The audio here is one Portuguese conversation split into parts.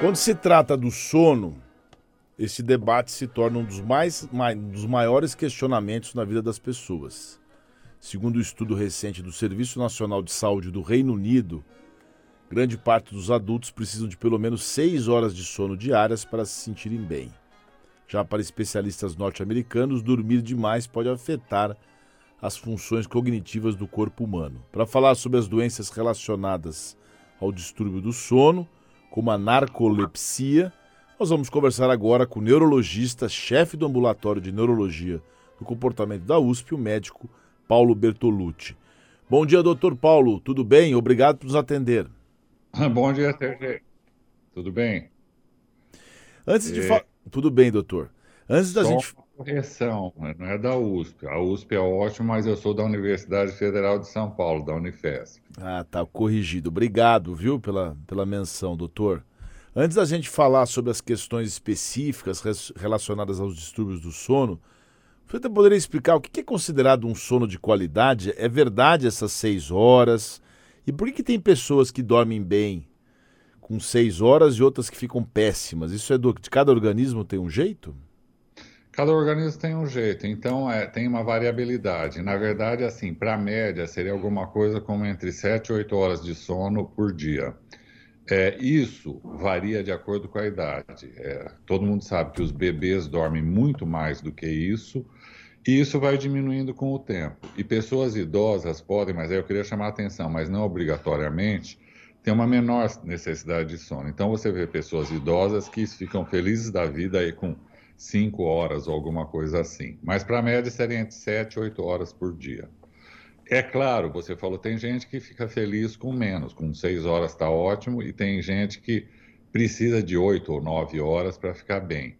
Quando se trata do sono, esse debate se torna um dos, mais, dos maiores questionamentos na vida das pessoas. Segundo o um estudo recente do Serviço Nacional de Saúde do Reino Unido, grande parte dos adultos precisam de pelo menos seis horas de sono diárias para se sentirem bem. Já para especialistas norte-americanos, dormir demais pode afetar as funções cognitivas do corpo humano. Para falar sobre as doenças relacionadas ao distúrbio do sono, como a narcolepsia, nós vamos conversar agora com o neurologista, chefe do ambulatório de neurologia do comportamento da USP, o médico Paulo Bertolucci. Bom dia, doutor Paulo. Tudo bem? Obrigado por nos atender. Bom dia, Sergei. Tudo bem? Antes de falar. Tudo bem, doutor. Antes da gente. Correção, não é da USP. A USP é ótima, mas eu sou da Universidade Federal de São Paulo, da Unifesp. Ah, tá corrigido. Obrigado, viu, pela, pela menção, doutor. Antes da gente falar sobre as questões específicas relacionadas aos distúrbios do sono, você poderia explicar o que é considerado um sono de qualidade? É verdade essas seis horas? E por que, que tem pessoas que dormem bem com seis horas e outras que ficam péssimas? Isso é do, de cada organismo tem um jeito? Cada organismo tem um jeito, então é, tem uma variabilidade. Na verdade, assim, para a média seria alguma coisa como entre 7 e 8 horas de sono por dia. É, isso varia de acordo com a idade. É, todo mundo sabe que os bebês dormem muito mais do que isso, e isso vai diminuindo com o tempo. E pessoas idosas podem, mas aí eu queria chamar a atenção, mas não obrigatoriamente, ter uma menor necessidade de sono. Então você vê pessoas idosas que ficam felizes da vida aí com 5 horas ou alguma coisa assim. Mas para a média seria entre 7 e 8 horas por dia. É claro, você falou, tem gente que fica feliz com menos, com seis horas está ótimo, e tem gente que precisa de oito ou nove horas para ficar bem.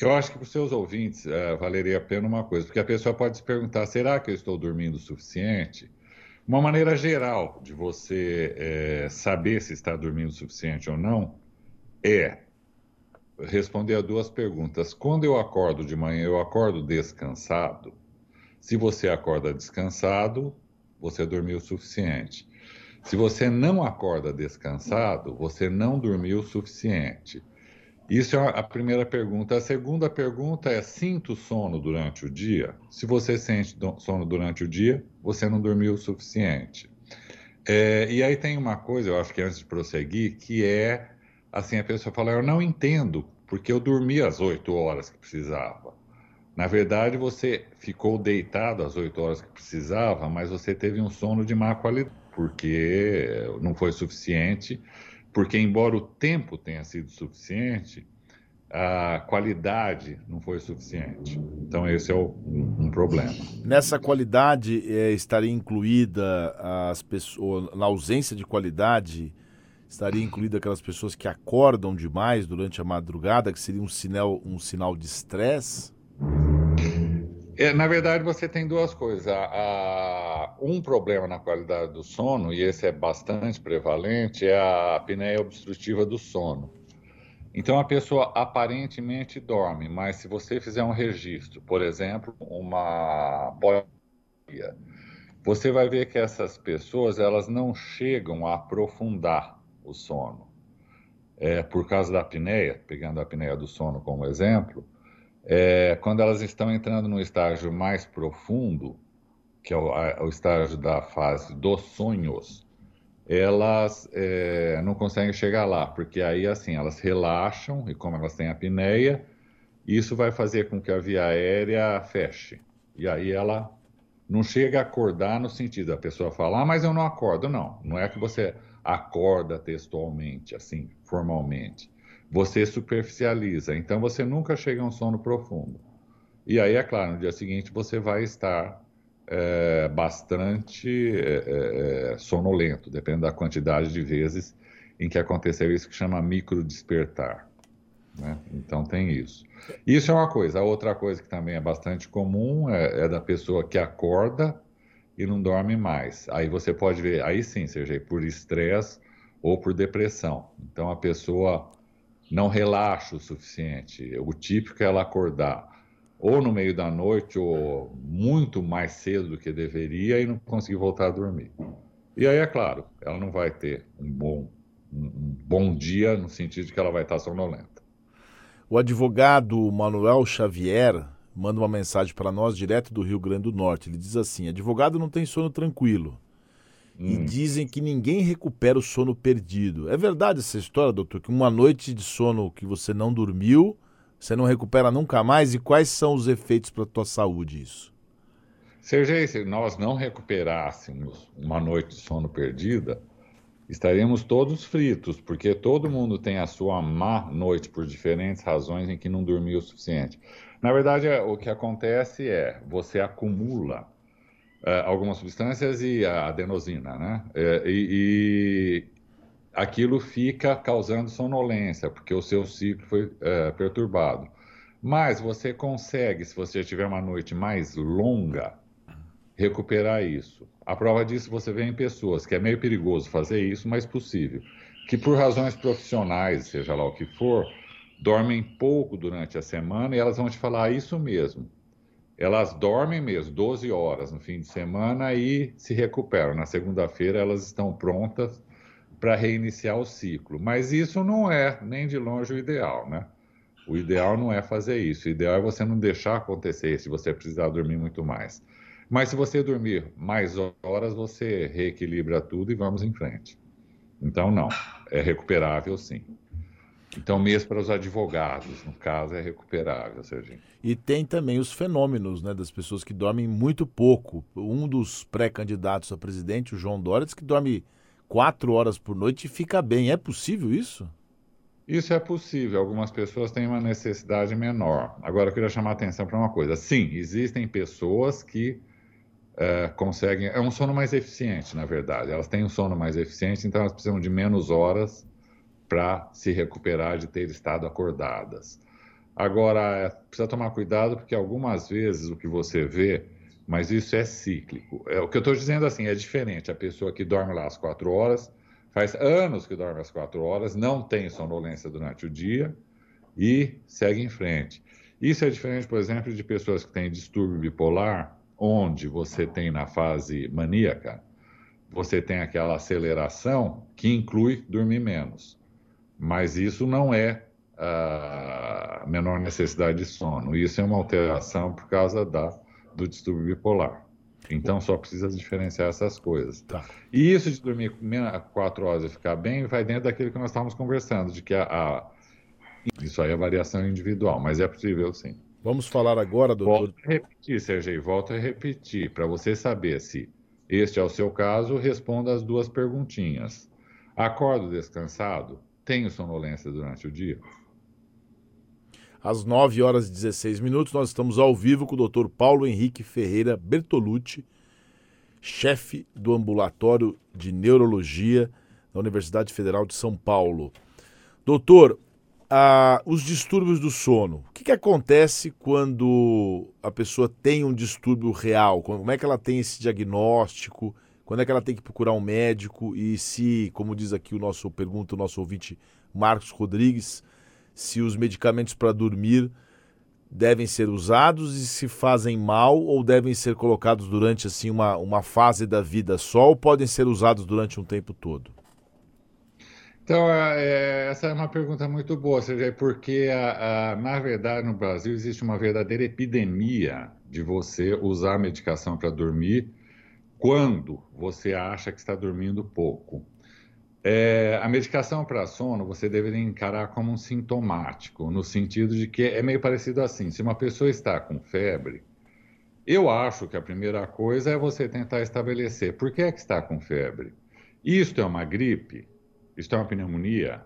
Eu acho que para os seus ouvintes é, valeria a pena uma coisa, porque a pessoa pode se perguntar: será que eu estou dormindo o suficiente? Uma maneira geral de você é, saber se está dormindo o suficiente ou não é responder a duas perguntas. Quando eu acordo de manhã, eu acordo descansado? Se você acorda descansado, você dormiu o suficiente. Se você não acorda descansado, você não dormiu o suficiente. Isso é a primeira pergunta. A segunda pergunta é: sinto sono durante o dia? Se você sente sono durante o dia, você não dormiu o suficiente. É, e aí tem uma coisa, eu acho que antes de prosseguir, que é assim: a pessoa fala, eu não entendo, porque eu dormi as oito horas que precisava. Na verdade, você ficou deitado as oito horas que precisava, mas você teve um sono de má qualidade, porque não foi suficiente. Porque, embora o tempo tenha sido suficiente, a qualidade não foi suficiente. Então, esse é o, um, um, problema. Nessa qualidade, é, estaria incluída as pessoas, na ausência de qualidade, estaria incluída aquelas pessoas que acordam demais durante a madrugada, que seria um sinal, um sinal de estresse? É, na verdade, você tem duas coisas. A, um problema na qualidade do sono, e esse é bastante prevalente, é a apneia obstrutiva do sono. Então, a pessoa aparentemente dorme, mas se você fizer um registro, por exemplo, uma polia, você vai ver que essas pessoas elas não chegam a aprofundar o sono. É, por causa da apneia, pegando a apneia do sono como exemplo, é, quando elas estão entrando no estágio mais profundo, que é o, a, o estágio da fase dos sonhos, elas é, não conseguem chegar lá, porque aí assim elas relaxam e como elas têm apneia, isso vai fazer com que a via aérea feche. E aí ela não chega a acordar no sentido da pessoa falar, ah, mas eu não acordo. Não, não é que você acorda textualmente, assim, formalmente você superficializa. Então você nunca chega a um sono profundo. E aí, é claro, no dia seguinte você vai estar é, bastante é, é, é sonolento, depende da quantidade de vezes em que aconteceu isso que chama micro despertar. Né? Então tem isso. Isso é uma coisa. A outra coisa que também é bastante comum é, é da pessoa que acorda e não dorme mais. Aí você pode ver, aí sim, seja por estresse ou por depressão. Então a pessoa não relaxa o suficiente. O típico é ela acordar ou no meio da noite ou muito mais cedo do que deveria e não conseguir voltar a dormir. E aí, é claro, ela não vai ter um bom um bom dia, no sentido de que ela vai estar sonolenta. O advogado Manuel Xavier manda uma mensagem para nós direto do Rio Grande do Norte. Ele diz assim: advogado não tem sono tranquilo. Hum. E dizem que ninguém recupera o sono perdido. É verdade essa história, doutor? Que uma noite de sono que você não dormiu, você não recupera nunca mais? E quais são os efeitos para a tua saúde isso? Sergei, se nós não recuperássemos uma noite de sono perdida, estaríamos todos fritos, porque todo mundo tem a sua má noite por diferentes razões em que não dormiu o suficiente. Na verdade, é, o que acontece é você acumula uh, algumas substâncias e a adenosina, né? Uh, e, e, aquilo fica causando sonolência, porque o seu ciclo foi uh, perturbado. Mas você consegue, se você tiver uma noite mais longa, recuperar isso. A prova disso você vê em pessoas que é meio perigoso fazer isso, mas possível, que por razões profissionais, seja lá o que for, dormem pouco durante a semana e elas vão te falar isso mesmo. Elas dormem mesmo 12 horas no fim de semana e se recuperam. Na segunda-feira elas estão prontas para reiniciar o ciclo. Mas isso não é nem de longe o ideal, né? O ideal não é fazer isso. O ideal é você não deixar acontecer se você precisar dormir muito mais. Mas se você dormir mais horas, você reequilibra tudo e vamos em frente. Então, não, é recuperável sim. Então, mesmo para os advogados, no caso, é recuperável, Serginho. E tem também os fenômenos né, das pessoas que dormem muito pouco. Um dos pré-candidatos a presidente, o João Dória, diz que dorme quatro horas por noite e fica bem. É possível isso? Isso é possível. Algumas pessoas têm uma necessidade menor. Agora, eu queria chamar a atenção para uma coisa. Sim, existem pessoas que é, conseguem. É um sono mais eficiente, na verdade. Elas têm um sono mais eficiente, então elas precisam de menos horas para se recuperar de ter estado acordadas. Agora, é, precisa tomar cuidado, porque algumas vezes o que você vê, mas isso é cíclico. É, o que eu estou dizendo assim é diferente. A pessoa que dorme lá às quatro horas, faz anos que dorme às quatro horas, não tem sonolência durante o dia e segue em frente. Isso é diferente, por exemplo, de pessoas que têm distúrbio bipolar onde você tem na fase maníaca, você tem aquela aceleração que inclui dormir menos. Mas isso não é a menor necessidade de sono. Isso é uma alteração por causa da, do distúrbio bipolar. Então só precisa diferenciar essas coisas. Tá. E isso de dormir quatro horas e ficar bem vai dentro daquilo que nós estávamos conversando, de que a, a isso aí é variação individual, mas é possível sim. Vamos falar agora, doutor. Volto a repetir, Sergei, volto a repetir. Para você saber se este é o seu caso, responda as duas perguntinhas. Acordo descansado? Tenho sonolência durante o dia? Às 9 horas e 16 minutos, nós estamos ao vivo com o doutor Paulo Henrique Ferreira Bertolucci, chefe do ambulatório de neurologia da Universidade Federal de São Paulo. Doutor, ah, os distúrbios do sono. O que, que acontece quando a pessoa tem um distúrbio real? Como é que ela tem esse diagnóstico? Quando é que ela tem que procurar um médico? E se, como diz aqui o nosso pergunta, o nosso ouvinte Marcos Rodrigues, se os medicamentos para dormir devem ser usados e se fazem mal ou devem ser colocados durante assim uma, uma fase da vida só ou podem ser usados durante um tempo todo? Então, é, essa é uma pergunta muito boa, Sergei, porque, a, a, na verdade, no Brasil existe uma verdadeira epidemia de você usar medicação para dormir quando você acha que está dormindo pouco. É, a medicação para sono você deveria encarar como um sintomático, no sentido de que é meio parecido assim: se uma pessoa está com febre, eu acho que a primeira coisa é você tentar estabelecer por que é que está com febre. Isto é uma gripe? Isto é uma pneumonia?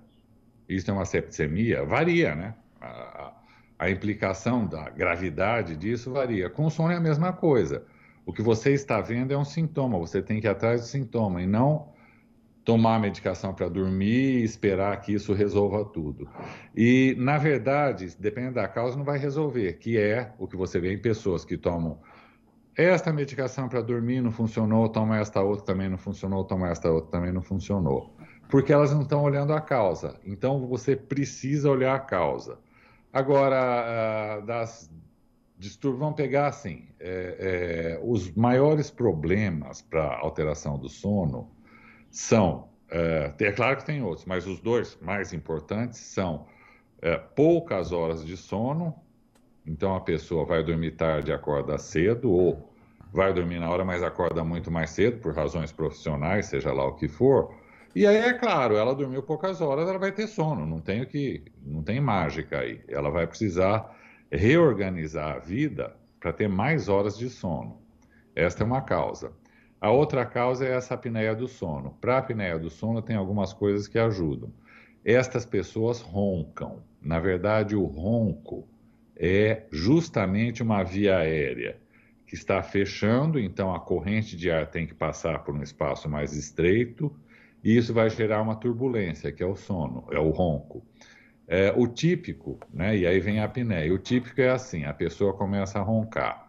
Isto é uma septicemia? Varia, né? A, a implicação da gravidade disso varia. Com sono é a mesma coisa. O que você está vendo é um sintoma, você tem que ir atrás do sintoma e não tomar medicação para dormir e esperar que isso resolva tudo. E, na verdade, dependendo da causa, não vai resolver, que é o que você vê em pessoas que tomam esta medicação para dormir não funcionou, toma esta outra também não funcionou, toma esta outra também não funcionou porque elas não estão olhando a causa. Então você precisa olhar a causa. Agora, uh, das distúrbios, vamos pegar assim: é, é, os maiores problemas para alteração do sono são é, é, claro que tem outros, mas os dois mais importantes são é, poucas horas de sono, então a pessoa vai dormir tarde e acorda cedo, ou vai dormir na hora, mas acorda muito mais cedo, por razões profissionais, seja lá o que for. E aí, é claro, ela dormiu poucas horas, ela vai ter sono, não tem o que, não tem mágica aí. Ela vai precisar reorganizar a vida para ter mais horas de sono. Esta é uma causa. A outra causa é essa apneia do sono. Para a apneia do sono, tem algumas coisas que ajudam. Estas pessoas roncam. Na verdade, o ronco é justamente uma via aérea que está fechando, então a corrente de ar tem que passar por um espaço mais estreito, e isso vai gerar uma turbulência, que é o sono, é o ronco. É, o típico, né, e aí vem a apneia, o típico é assim, a pessoa começa a roncar,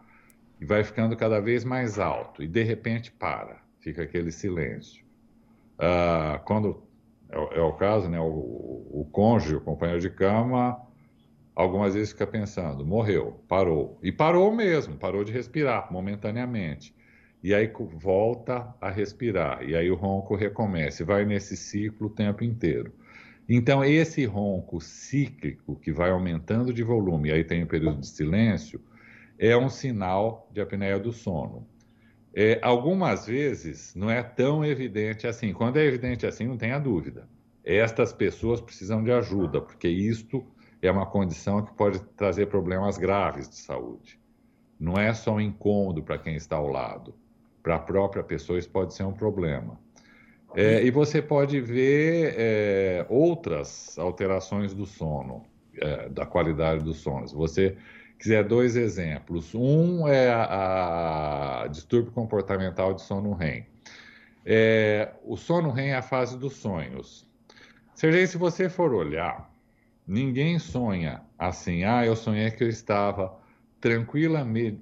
e vai ficando cada vez mais alto, e de repente para, fica aquele silêncio. Ah, quando é, é, o caso, né, o, o cônjuge, o companheiro de cama, algumas vezes fica pensando, morreu, parou. E parou mesmo, parou de respirar momentaneamente. E aí volta a respirar, e aí o ronco recomeça, e vai nesse ciclo o tempo inteiro. Então, esse ronco cíclico, que vai aumentando de volume, e aí tem o período de silêncio, é um sinal de apneia do sono. É, algumas vezes não é tão evidente assim. Quando é evidente assim, não tenha dúvida. Estas pessoas precisam de ajuda, porque isto é uma condição que pode trazer problemas graves de saúde. Não é só um incômodo para quem está ao lado. Para a própria pessoa, isso pode ser um problema. É, e você pode ver é, outras alterações do sono, é, da qualidade do sono. Você quiser dois exemplos. Um é a, a distúrbio comportamental de sono REM. É, o sono REM é a fase dos sonhos. Sergei, se você for olhar, ninguém sonha assim, ah, eu sonhei que eu estava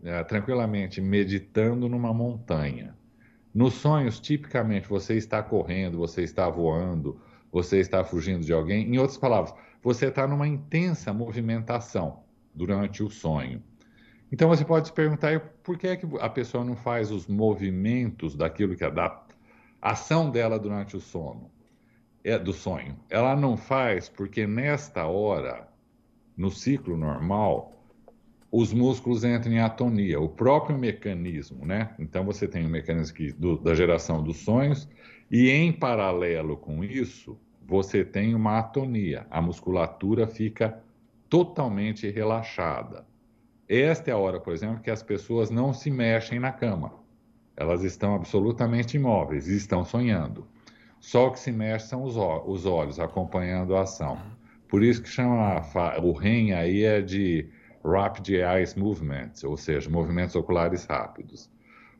é, tranquilamente meditando numa montanha. Nos sonhos, tipicamente, você está correndo, você está voando, você está fugindo de alguém. Em outras palavras, você está numa intensa movimentação durante o sonho. Então você pode se perguntar por que é que a pessoa não faz os movimentos daquilo que é da ação dela durante o sono, é do sonho. Ela não faz porque nesta hora, no ciclo normal, os músculos entram em atonia, o próprio mecanismo, né? Então você tem o mecanismo que, do, da geração dos sonhos e em paralelo com isso, você tem uma atonia, a musculatura fica totalmente relaxada. Esta é a hora, por exemplo, que as pessoas não se mexem na cama. Elas estão absolutamente imóveis e estão sonhando. Só o que se mexe são os, os olhos, acompanhando a ação. Por isso que chama o REM aí é de Rapid Eyes Movements, ou seja, movimentos oculares rápidos.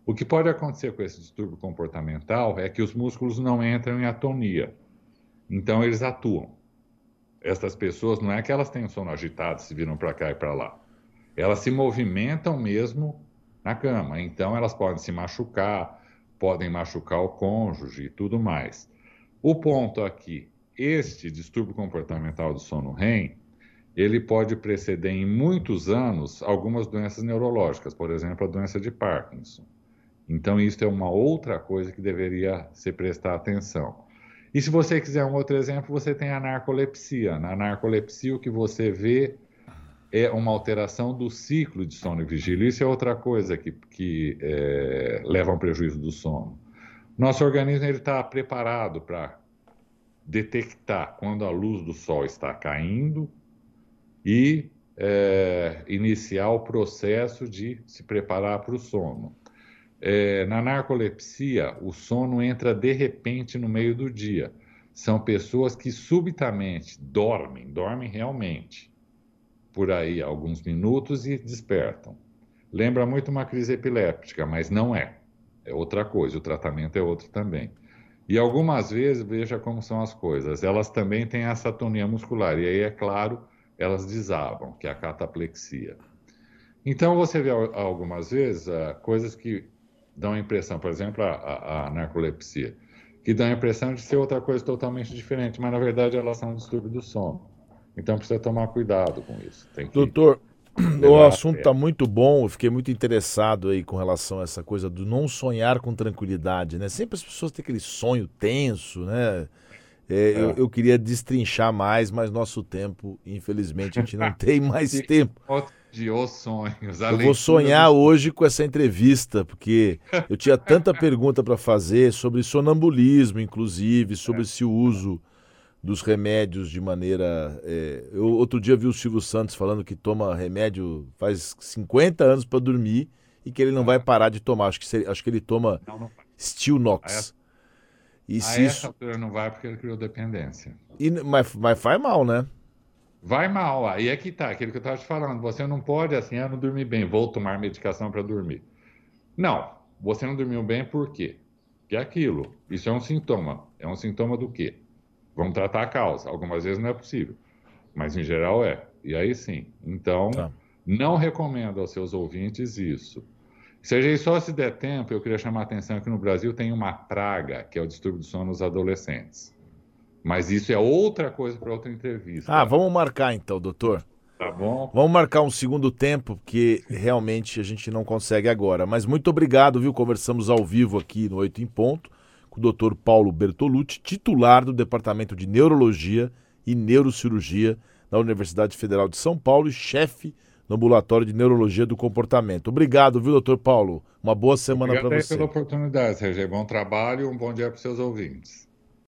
O que pode acontecer com esse distúrbio comportamental é que os músculos não entram em atonia. Então eles atuam essas pessoas, não é que elas tenham sono agitado, se viram para cá e para lá. Elas se movimentam mesmo na cama. Então, elas podem se machucar, podem machucar o cônjuge e tudo mais. O ponto aqui, este distúrbio comportamental do sono REM, ele pode preceder em muitos anos algumas doenças neurológicas, por exemplo, a doença de Parkinson. Então, isso é uma outra coisa que deveria se prestar atenção. E se você quiser um outro exemplo, você tem a narcolepsia. Na narcolepsia, o que você vê é uma alteração do ciclo de sono e vigília. Isso é outra coisa que, que é, leva a um prejuízo do sono. Nosso organismo está preparado para detectar quando a luz do sol está caindo e é, iniciar o processo de se preparar para o sono. É, na narcolepsia, o sono entra de repente no meio do dia. São pessoas que subitamente dormem, dormem realmente, por aí alguns minutos e despertam. Lembra muito uma crise epiléptica, mas não é. É outra coisa, o tratamento é outro também. E algumas vezes, veja como são as coisas, elas também têm essa atonia muscular, e aí, é claro, elas desabam, que é a cataplexia. Então, você vê algumas vezes uh, coisas que dão a impressão, por exemplo, a, a, a narcolepsia, que dá a impressão de ser outra coisa totalmente diferente, mas na verdade elas são um distúrbio do sono. Então precisa tomar cuidado com isso. Que... Doutor, O assunto está muito bom, eu fiquei muito interessado aí com relação a essa coisa do não sonhar com tranquilidade, né? Sempre as pessoas têm aquele sonho tenso, né? É, é. Eu, eu, queria destrinchar mais, mas nosso tempo, infelizmente, a gente não tem mais tempo. De os sonhos. Eu vou sonhar hoje com essa entrevista, porque eu tinha tanta pergunta para fazer sobre sonambulismo, inclusive, sobre é. se o uso dos remédios de maneira. É, eu outro dia vi o Silvio Santos falando que toma remédio faz 50 anos para dormir e que ele não vai parar de tomar. Acho que, acho que ele toma não, não. E se essa altura não vai porque ele criou dependência. E, mas, mas faz mal, né? Vai mal. Aí é que tá, aquilo que eu estava te falando. Você não pode, assim, ah, não dormir bem, vou tomar medicação para dormir. Não. Você não dormiu bem por quê? Que é aquilo. Isso é um sintoma. É um sintoma do quê? Vamos tratar a causa. Algumas vezes não é possível, mas em geral é. E aí sim. Então, tá. não recomendo aos seus ouvintes isso. Seja isso só se der tempo, eu queria chamar a atenção que no Brasil tem uma praga, que é o distúrbio do sono nos adolescentes. Mas isso é outra coisa para outra entrevista. Ah, vamos marcar então, doutor. Tá bom. Vamos marcar um segundo tempo, porque realmente a gente não consegue agora. Mas muito obrigado, viu? Conversamos ao vivo aqui no Oito em Ponto com o Dr. Paulo Bertolucci, titular do Departamento de Neurologia e Neurocirurgia da Universidade Federal de São Paulo e chefe no ambulatório de neurologia do comportamento. Obrigado, viu, doutor Paulo? Uma boa semana para você. Obrigado pela oportunidade, Sérgio. Bom trabalho e um bom dia para os seus ouvintes.